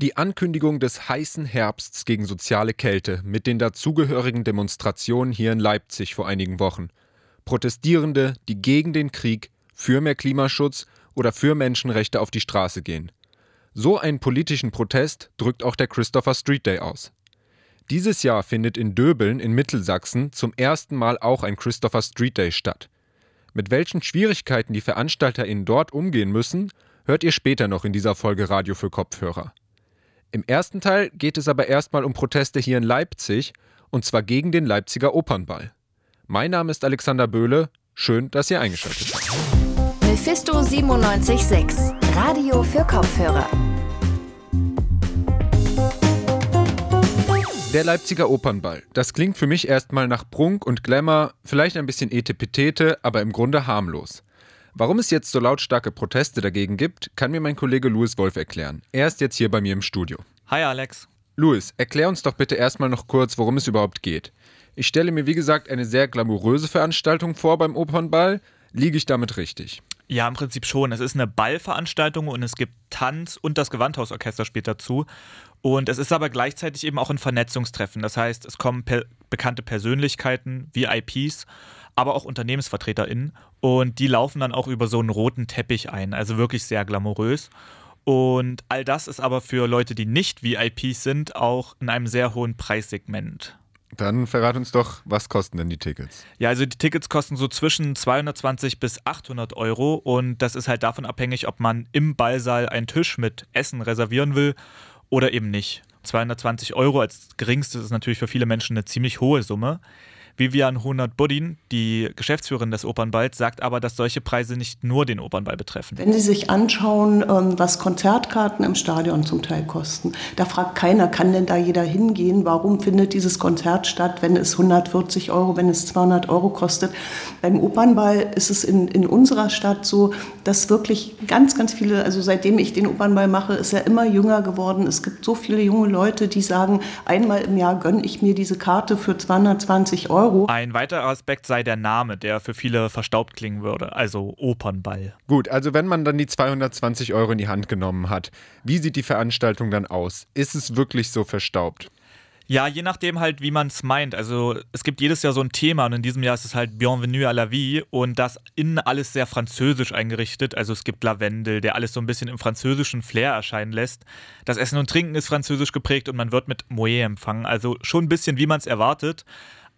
Die Ankündigung des heißen Herbsts gegen soziale Kälte mit den dazugehörigen Demonstrationen hier in Leipzig vor einigen Wochen. Protestierende, die gegen den Krieg, für mehr Klimaschutz oder für Menschenrechte auf die Straße gehen. So einen politischen Protest drückt auch der Christopher Street Day aus. Dieses Jahr findet in Döbeln in Mittelsachsen zum ersten Mal auch ein Christopher Street Day statt. Mit welchen Schwierigkeiten die VeranstalterInnen dort umgehen müssen, hört ihr später noch in dieser Folge Radio für Kopfhörer. Im ersten Teil geht es aber erstmal um Proteste hier in Leipzig, und zwar gegen den Leipziger Opernball. Mein Name ist Alexander Böhle. Schön, dass ihr eingeschaltet habt. Mephisto 976, Radio für Kopfhörer. Der Leipziger Opernball. Das klingt für mich erstmal nach Prunk und Glamour, vielleicht ein bisschen Etepetete, aber im Grunde harmlos. Warum es jetzt so lautstarke Proteste dagegen gibt, kann mir mein Kollege Louis Wolf erklären. Er ist jetzt hier bei mir im Studio. Hi Alex. Louis, erklär uns doch bitte erstmal noch kurz, worum es überhaupt geht. Ich stelle mir, wie gesagt, eine sehr glamouröse Veranstaltung vor beim Opernball. Liege ich damit richtig? Ja, im Prinzip schon. Es ist eine Ballveranstaltung und es gibt Tanz und das Gewandhausorchester spielt dazu. Und es ist aber gleichzeitig eben auch ein Vernetzungstreffen. Das heißt, es kommen per bekannte Persönlichkeiten, VIPs aber auch UnternehmensvertreterInnen. Und die laufen dann auch über so einen roten Teppich ein, also wirklich sehr glamourös. Und all das ist aber für Leute, die nicht VIPs sind, auch in einem sehr hohen Preissegment. Dann verrat uns doch, was kosten denn die Tickets? Ja, also die Tickets kosten so zwischen 220 bis 800 Euro und das ist halt davon abhängig, ob man im Ballsaal einen Tisch mit Essen reservieren will oder eben nicht. 220 Euro als geringstes ist natürlich für viele Menschen eine ziemlich hohe Summe. Vivian Hunert-Buddin, die Geschäftsführerin des Opernballs, sagt aber, dass solche Preise nicht nur den Opernball betreffen. Wenn Sie sich anschauen, ähm, was Konzertkarten im Stadion zum Teil kosten, da fragt keiner, kann denn da jeder hingehen? Warum findet dieses Konzert statt, wenn es 140 Euro, wenn es 200 Euro kostet? Beim Opernball ist es in, in unserer Stadt so, dass wirklich ganz, ganz viele, also seitdem ich den Opernball mache, ist er immer jünger geworden. Es gibt so viele junge Leute, die sagen, einmal im Jahr gönne ich mir diese Karte für 220 Euro. Euro. Ein weiterer Aspekt sei der Name, der für viele verstaubt klingen würde, also Opernball. Gut, also wenn man dann die 220 Euro in die Hand genommen hat, wie sieht die Veranstaltung dann aus? Ist es wirklich so verstaubt? Ja, je nachdem halt, wie man es meint. Also es gibt jedes Jahr so ein Thema und in diesem Jahr ist es halt Bienvenue à la vie und das innen alles sehr französisch eingerichtet. Also es gibt Lavendel, der alles so ein bisschen im französischen Flair erscheinen lässt. Das Essen und Trinken ist französisch geprägt und man wird mit Moët empfangen. Also schon ein bisschen, wie man es erwartet.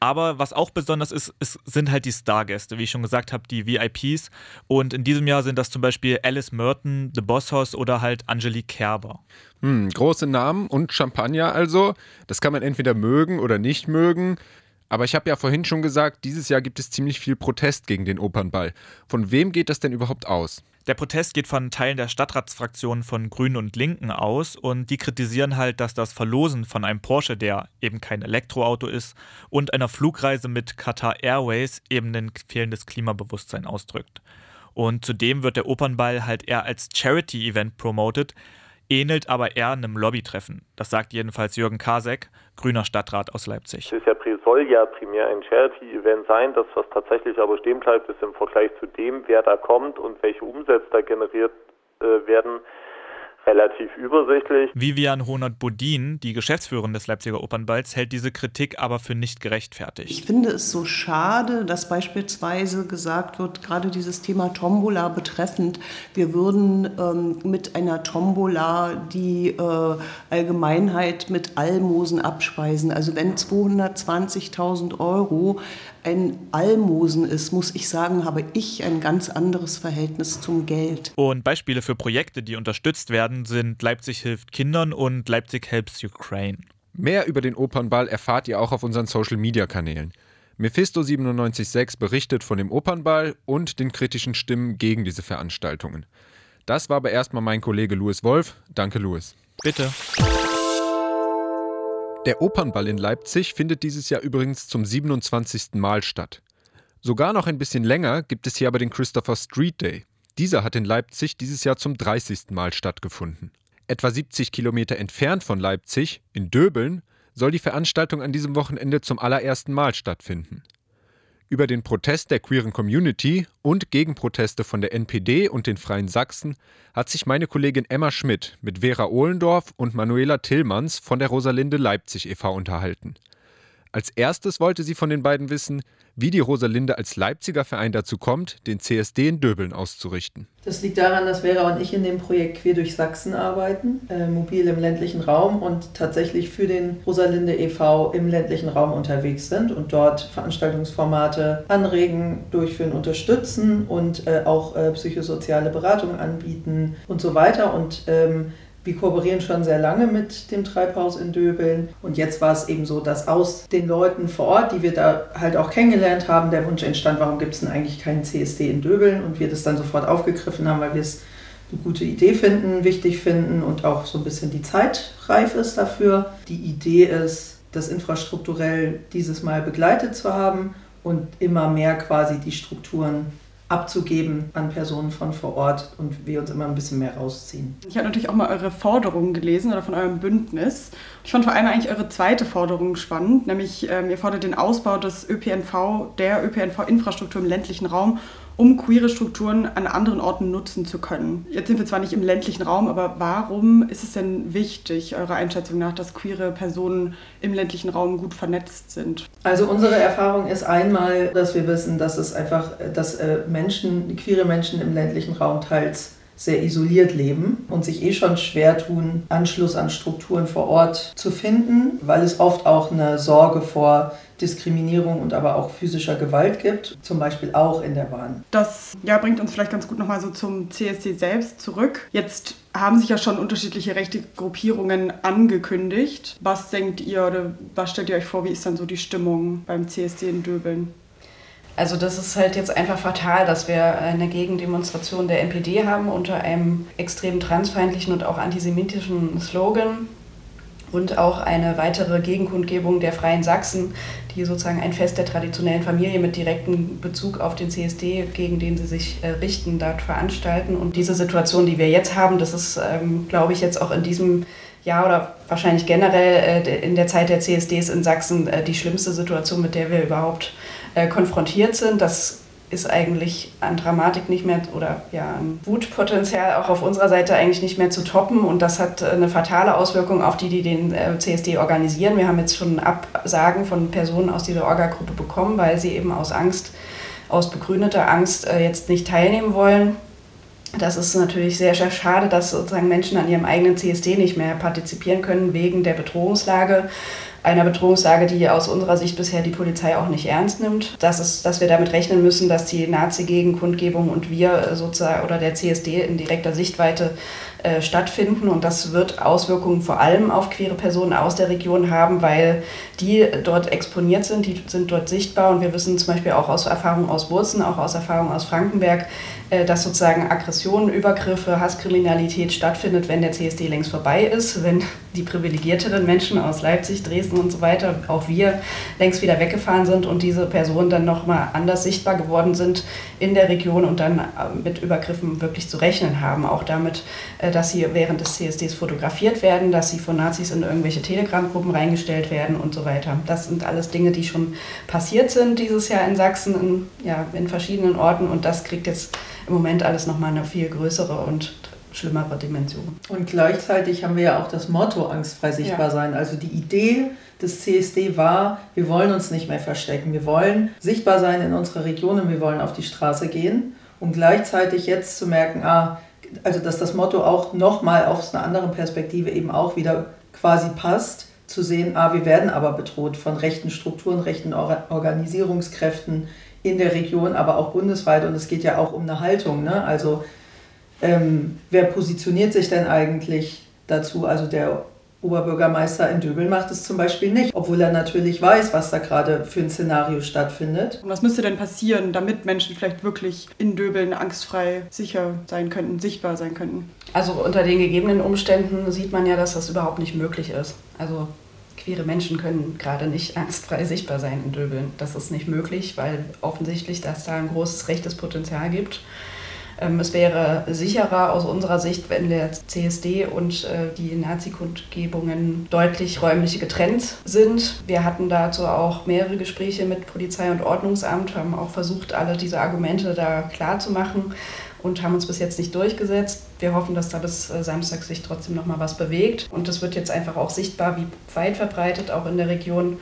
Aber was auch besonders ist, ist sind halt die Stargäste, wie ich schon gesagt habe, die VIPs. Und in diesem Jahr sind das zum Beispiel Alice Merton, The Boss Hoss oder halt Angelique Kerber. Hm, große Namen und Champagner also. Das kann man entweder mögen oder nicht mögen. Aber ich habe ja vorhin schon gesagt, dieses Jahr gibt es ziemlich viel Protest gegen den Opernball. Von wem geht das denn überhaupt aus? Der Protest geht von Teilen der Stadtratsfraktionen von Grünen und Linken aus und die kritisieren halt, dass das Verlosen von einem Porsche, der eben kein Elektroauto ist, und einer Flugreise mit Qatar Airways eben ein fehlendes Klimabewusstsein ausdrückt. Und zudem wird der Opernball halt eher als Charity-Event promoted, ähnelt aber eher einem Lobbytreffen. Das sagt jedenfalls Jürgen Kasek, grüner Stadtrat aus Leipzig. Es soll ja primär ein Charity-Event sein. Das, was tatsächlich aber stehen bleibt, ist im Vergleich zu dem, wer da kommt und welche Umsätze da generiert äh, werden, relativ übersichtlich. Vivian Honert-Bodin, die Geschäftsführerin des Leipziger Opernballs, hält diese Kritik aber für nicht gerechtfertigt. Ich finde es so schade, dass beispielsweise gesagt wird, gerade dieses Thema Tombola betreffend, wir würden ähm, mit einer Tombola die äh, Allgemeinheit mit Almosen abspeisen. Also wenn 220.000 Euro ein Almosen ist, muss ich sagen, habe ich ein ganz anderes Verhältnis zum Geld. Und Beispiele für Projekte, die unterstützt werden, sind Leipzig hilft Kindern und Leipzig helps Ukraine. Mehr über den Opernball erfahrt ihr auch auf unseren Social Media Kanälen. Mephisto 976 berichtet von dem Opernball und den kritischen Stimmen gegen diese Veranstaltungen. Das war aber erstmal mein Kollege Louis Wolf. Danke, Louis. Bitte. Der Opernball in Leipzig findet dieses Jahr übrigens zum 27. Mal statt. Sogar noch ein bisschen länger gibt es hier aber den Christopher Street Day. Dieser hat in Leipzig dieses Jahr zum 30. Mal stattgefunden. Etwa 70 Kilometer entfernt von Leipzig, in Döbeln, soll die Veranstaltung an diesem Wochenende zum allerersten Mal stattfinden. Über den Protest der queeren Community und Gegenproteste von der NPD und den Freien Sachsen hat sich meine Kollegin Emma Schmidt mit Vera Ohlendorf und Manuela Tillmanns von der Rosalinde Leipzig e.V. unterhalten. Als erstes wollte sie von den beiden wissen, wie die Rosalinde als Leipziger Verein dazu kommt, den CSD in Döbeln auszurichten. Das liegt daran, dass Vera und ich in dem Projekt Quer durch Sachsen arbeiten, äh, mobil im ländlichen Raum und tatsächlich für den Rosalinde e.V. im ländlichen Raum unterwegs sind und dort Veranstaltungsformate anregen, durchführen, unterstützen und äh, auch äh, psychosoziale Beratung anbieten und so weiter. Und ähm, wir kooperieren schon sehr lange mit dem Treibhaus in Döbeln und jetzt war es eben so, dass aus den Leuten vor Ort, die wir da halt auch kennengelernt haben, der Wunsch entstand, warum gibt es denn eigentlich keinen CSD in Döbeln und wir das dann sofort aufgegriffen haben, weil wir es eine gute Idee finden, wichtig finden und auch so ein bisschen die Zeit reif ist dafür. Die Idee ist, das infrastrukturell dieses Mal begleitet zu haben und immer mehr quasi die Strukturen abzugeben an Personen von vor Ort und wir uns immer ein bisschen mehr rausziehen. Ich habe natürlich auch mal eure Forderungen gelesen oder von eurem Bündnis. Ich fand vor allem eigentlich eure zweite Forderung spannend, nämlich ähm, ihr fordert den Ausbau des ÖPNV, der ÖPNV-Infrastruktur im ländlichen Raum um queere Strukturen an anderen Orten nutzen zu können. Jetzt sind wir zwar nicht im ländlichen Raum, aber warum ist es denn wichtig, eurer Einschätzung nach, dass queere Personen im ländlichen Raum gut vernetzt sind? Also unsere Erfahrung ist einmal, dass wir wissen, dass es einfach, dass äh, Menschen, queere Menschen im ländlichen Raum teils sehr isoliert leben und sich eh schon schwer tun, Anschluss an Strukturen vor Ort zu finden, weil es oft auch eine Sorge vor Diskriminierung und aber auch physischer Gewalt gibt, zum Beispiel auch in der Bahn. Das ja, bringt uns vielleicht ganz gut nochmal so zum CSD selbst zurück. Jetzt haben sich ja schon unterschiedliche rechte Gruppierungen angekündigt. Was denkt ihr oder was stellt ihr euch vor, wie ist dann so die Stimmung beim CSD in Döbeln? Also das ist halt jetzt einfach fatal, dass wir eine Gegendemonstration der NPD haben unter einem extrem transfeindlichen und auch antisemitischen Slogan und auch eine weitere Gegenkundgebung der Freien Sachsen, die sozusagen ein Fest der traditionellen Familie mit direktem Bezug auf den CSD, gegen den sie sich äh, richten, dort veranstalten. Und diese Situation, die wir jetzt haben, das ist, ähm, glaube ich, jetzt auch in diesem Jahr oder wahrscheinlich generell äh, in der Zeit der CSDs in Sachsen äh, die schlimmste Situation, mit der wir überhaupt konfrontiert sind. Das ist eigentlich an Dramatik nicht mehr oder ja, an Wutpotenzial auch auf unserer Seite eigentlich nicht mehr zu toppen und das hat eine fatale Auswirkung auf die, die den äh, CSD organisieren. Wir haben jetzt schon Absagen von Personen aus dieser Orga-Gruppe bekommen, weil sie eben aus Angst, aus begründeter Angst äh, jetzt nicht teilnehmen wollen. Das ist natürlich sehr, sehr schade, dass sozusagen Menschen an ihrem eigenen CSD nicht mehr partizipieren können wegen der Bedrohungslage einer Bedrohungslage, die aus unserer Sicht bisher die Polizei auch nicht ernst nimmt. Das ist, dass wir damit rechnen müssen, dass die Nazi-Gegenkundgebung und wir sozusagen oder der CSD in direkter Sichtweite äh, stattfinden. Und das wird Auswirkungen vor allem auf queere Personen aus der Region haben, weil die dort exponiert sind, die sind dort sichtbar. Und wir wissen zum Beispiel auch aus Erfahrung aus Wurzen, auch aus Erfahrung aus Frankenberg, äh, dass sozusagen Aggressionen, Übergriffe, Hasskriminalität stattfindet, wenn der CSD längst vorbei ist, wenn die privilegierteren Menschen aus Leipzig, Dresden und so weiter, auch wir, längst wieder weggefahren sind und diese Personen dann nochmal anders sichtbar geworden sind in der Region und dann äh, mit Übergriffen wirklich zu rechnen haben. Auch damit, dass sie während des CSDs fotografiert werden, dass sie von Nazis in irgendwelche Telegram-Gruppen reingestellt werden und so weiter. Das sind alles Dinge, die schon passiert sind dieses Jahr in Sachsen, in, ja, in verschiedenen Orten und das kriegt jetzt im Moment alles nochmal eine viel größere und schlimmere Dimension. Und gleichzeitig haben wir ja auch das Motto angstfrei sichtbar ja. sein. Also die Idee des CSD war, wir wollen uns nicht mehr verstecken. Wir wollen sichtbar sein in unserer Region und wir wollen auf die Straße gehen. Und gleichzeitig jetzt zu merken, ah, also dass das Motto auch nochmal aus einer anderen Perspektive eben auch wieder quasi passt, zu sehen, ah, wir werden aber bedroht von rechten Strukturen, rechten Organisierungskräften, in der Region, aber auch bundesweit. Und es geht ja auch um eine Haltung. Ne? Also ähm, wer positioniert sich denn eigentlich dazu? Also der Oberbürgermeister in Döbel macht es zum Beispiel nicht, obwohl er natürlich weiß, was da gerade für ein Szenario stattfindet. Und was müsste denn passieren, damit Menschen vielleicht wirklich in Döbeln angstfrei sicher sein könnten, sichtbar sein könnten? Also unter den gegebenen Umständen sieht man ja, dass das überhaupt nicht möglich ist. Also queere Menschen können gerade nicht angstfrei sichtbar sein in Döbeln. Das ist nicht möglich, weil offensichtlich, dass da ein großes rechtes Potenzial gibt. Ähm, es wäre sicherer aus unserer Sicht, wenn der CSD und äh, die Nazi-Kundgebungen deutlich räumlich getrennt sind. Wir hatten dazu auch mehrere Gespräche mit Polizei und Ordnungsamt, haben auch versucht, alle diese Argumente da klar zu machen und haben uns bis jetzt nicht durchgesetzt. Wir hoffen, dass da bis äh, Samstag sich trotzdem noch mal was bewegt. Und es wird jetzt einfach auch sichtbar, wie weit verbreitet auch in der Region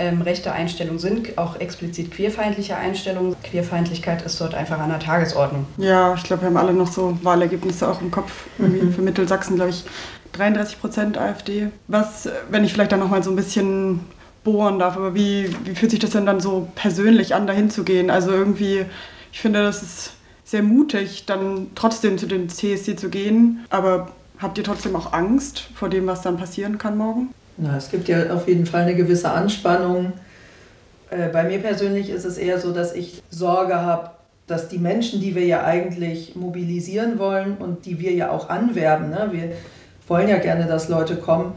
ähm, rechte Einstellungen sind, auch explizit queerfeindliche Einstellungen. Queerfeindlichkeit ist dort einfach an der Tagesordnung. Ja, ich glaube, wir haben alle noch so Wahlergebnisse auch im Kopf. Mhm. Für Mittelsachsen, glaube ich, 33 Prozent AfD. Was, wenn ich vielleicht da noch mal so ein bisschen bohren darf, aber wie, wie fühlt sich das denn dann so persönlich an, dahin zu gehen? Also irgendwie, ich finde, das ist sehr mutig, dann trotzdem zu dem CSC zu gehen. Aber habt ihr trotzdem auch Angst vor dem, was dann passieren kann morgen? Na, es gibt ja auf jeden Fall eine gewisse Anspannung. Äh, bei mir persönlich ist es eher so, dass ich Sorge habe, dass die Menschen, die wir ja eigentlich mobilisieren wollen und die wir ja auch anwerben, ne, wir wollen ja gerne, dass Leute kommen,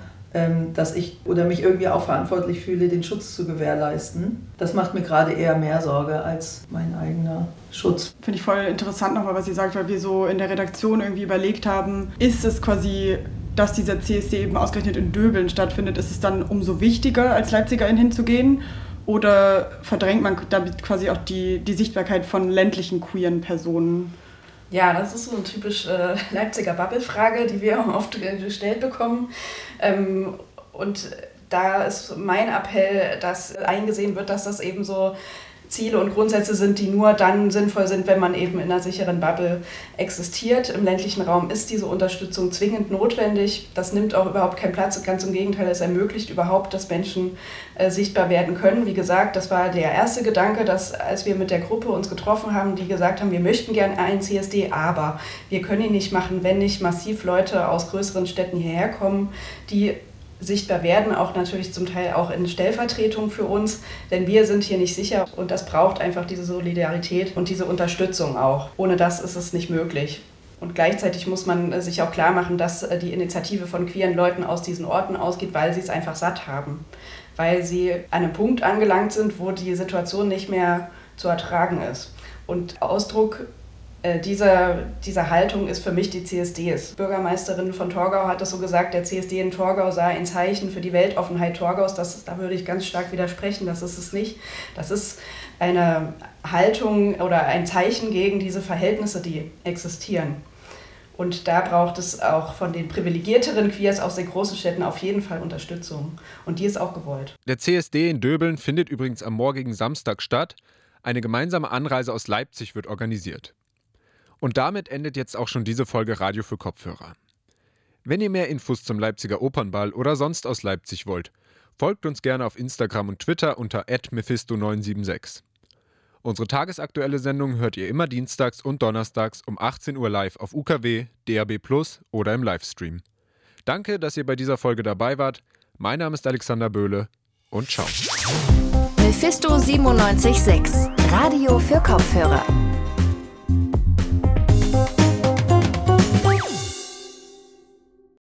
dass ich oder mich irgendwie auch verantwortlich fühle, den Schutz zu gewährleisten. Das macht mir gerade eher mehr Sorge als mein eigener Schutz. Finde ich voll interessant nochmal, was Sie sagt, weil wir so in der Redaktion irgendwie überlegt haben, ist es quasi dass dieser CSD eben ausgerechnet in Döbeln stattfindet, ist es dann umso wichtiger, als Leipzigerin hinzugehen? Oder verdrängt man damit quasi auch die, die Sichtbarkeit von ländlichen queeren Personen? Ja, das ist so eine typisch äh, Leipziger Bubble-Frage, die wir auch oft gestellt bekommen. Ähm, und da ist mein Appell, dass eingesehen wird, dass das eben so Ziele und Grundsätze sind, die nur dann sinnvoll sind, wenn man eben in einer sicheren Bubble existiert. Im ländlichen Raum ist diese Unterstützung zwingend notwendig. Das nimmt auch überhaupt keinen Platz. Ganz im Gegenteil, es ermöglicht überhaupt, dass Menschen äh, sichtbar werden können. Wie gesagt, das war der erste Gedanke, dass als wir mit der Gruppe uns getroffen haben, die gesagt haben, wir möchten gerne einen CSD, aber wir können ihn nicht machen, wenn nicht massiv Leute aus größeren Städten hierher kommen, die sichtbar werden, auch natürlich zum Teil auch in Stellvertretung für uns, denn wir sind hier nicht sicher und das braucht einfach diese Solidarität und diese Unterstützung auch. Ohne das ist es nicht möglich. Und gleichzeitig muss man sich auch klar machen, dass äh, die Initiative von queeren Leuten aus diesen Orten ausgeht, weil sie es einfach satt haben. Weil sie an einem Punkt angelangt sind, wo die Situation nicht mehr zu ertragen ist. Und Ausdruck äh, dieser, diese Haltung ist für mich die CSDs. Bürgermeisterin von Torgau hat das so gesagt, der CSD in Torgau sei ein Zeichen für die Weltoffenheit Torgaus. Das, da würde ich ganz stark widersprechen, das ist es nicht. Das ist eine Haltung oder ein Zeichen gegen diese Verhältnisse, die existieren. Und da braucht es auch von den privilegierteren Queers aus den großen Städten auf jeden Fall Unterstützung. Und die ist auch gewollt. Der CSD in Döbeln findet übrigens am morgigen Samstag statt. Eine gemeinsame Anreise aus Leipzig wird organisiert. Und damit endet jetzt auch schon diese Folge Radio für Kopfhörer. Wenn ihr mehr Infos zum Leipziger Opernball oder sonst aus Leipzig wollt, folgt uns gerne auf Instagram und Twitter unter @mephisto976. Unsere tagesaktuelle Sendung hört ihr immer dienstags und donnerstags um 18 Uhr live auf UKW, DAB oder im Livestream. Danke, dass ihr bei dieser Folge dabei wart. Mein Name ist Alexander Böhle und ciao. Mephisto 976, Radio für Kopfhörer.